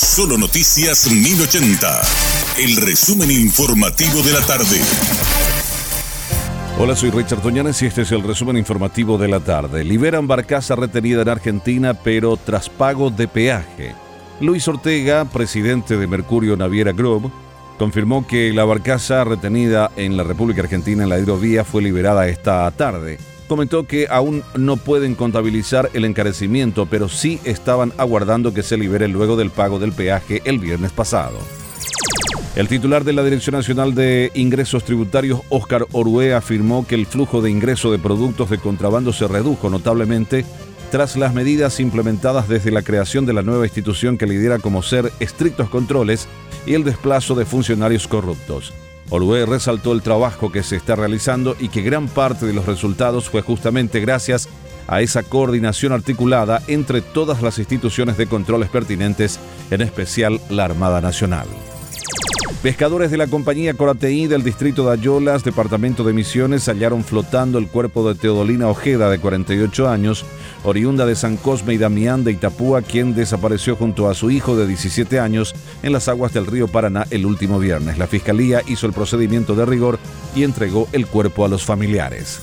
Solo Noticias 1080. El resumen informativo de la tarde. Hola, soy Richard Toñanes y este es el resumen informativo de la tarde. Liberan barcaza retenida en Argentina, pero tras pago de peaje. Luis Ortega, presidente de Mercurio Naviera Group, confirmó que la barcaza retenida en la República Argentina en la hidrovía fue liberada esta tarde comentó que aún no pueden contabilizar el encarecimiento, pero sí estaban aguardando que se libere luego del pago del peaje el viernes pasado. El titular de la Dirección Nacional de Ingresos Tributarios, Óscar Orue, afirmó que el flujo de ingreso de productos de contrabando se redujo notablemente tras las medidas implementadas desde la creación de la nueva institución que lidera como ser estrictos controles y el desplazo de funcionarios corruptos. Olue resaltó el trabajo que se está realizando y que gran parte de los resultados fue justamente gracias a esa coordinación articulada entre todas las instituciones de controles pertinentes, en especial la Armada Nacional. Pescadores de la compañía Corateí del distrito de Ayolas, departamento de Misiones, hallaron flotando el cuerpo de Teodolina Ojeda, de 48 años, oriunda de San Cosme y Damián de Itapúa, quien desapareció junto a su hijo de 17 años en las aguas del río Paraná el último viernes. La fiscalía hizo el procedimiento de rigor y entregó el cuerpo a los familiares.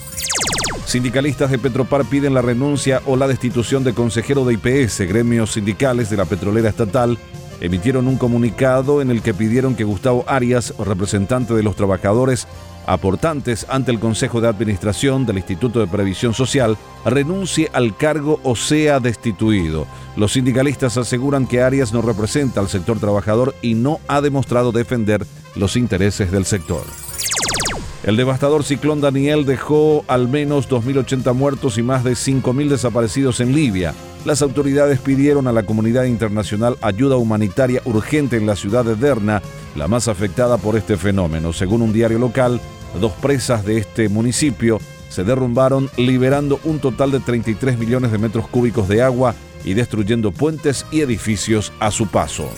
Sindicalistas de Petropar piden la renuncia o la destitución de consejero de IPS, gremios sindicales de la petrolera estatal emitieron un comunicado en el que pidieron que Gustavo Arias, representante de los trabajadores aportantes ante el Consejo de Administración del Instituto de Previsión Social, renuncie al cargo o sea destituido. Los sindicalistas aseguran que Arias no representa al sector trabajador y no ha demostrado defender los intereses del sector. El devastador ciclón Daniel dejó al menos 2.080 muertos y más de 5.000 desaparecidos en Libia. Las autoridades pidieron a la comunidad internacional ayuda humanitaria urgente en la ciudad de Derna, la más afectada por este fenómeno. Según un diario local, dos presas de este municipio se derrumbaron liberando un total de 33 millones de metros cúbicos de agua y destruyendo puentes y edificios a su paso.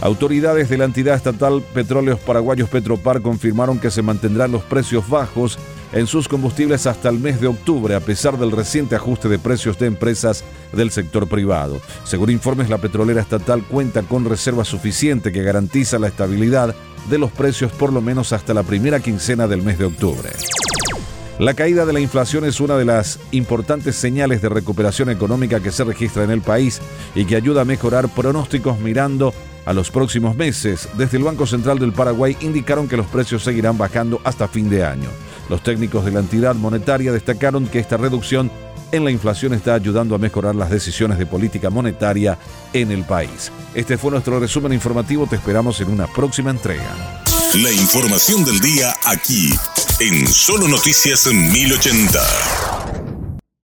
Autoridades de la entidad estatal Petróleos Paraguayos Petropar confirmaron que se mantendrán los precios bajos en sus combustibles hasta el mes de octubre, a pesar del reciente ajuste de precios de empresas del sector privado. Según informes, la petrolera estatal cuenta con reserva suficiente que garantiza la estabilidad de los precios por lo menos hasta la primera quincena del mes de octubre. La caída de la inflación es una de las importantes señales de recuperación económica que se registra en el país y que ayuda a mejorar pronósticos mirando a los próximos meses. Desde el Banco Central del Paraguay indicaron que los precios seguirán bajando hasta fin de año. Los técnicos de la entidad monetaria destacaron que esta reducción en la inflación está ayudando a mejorar las decisiones de política monetaria en el país. Este fue nuestro resumen informativo, te esperamos en una próxima entrega. La información del día aquí, en Solo Noticias 1080.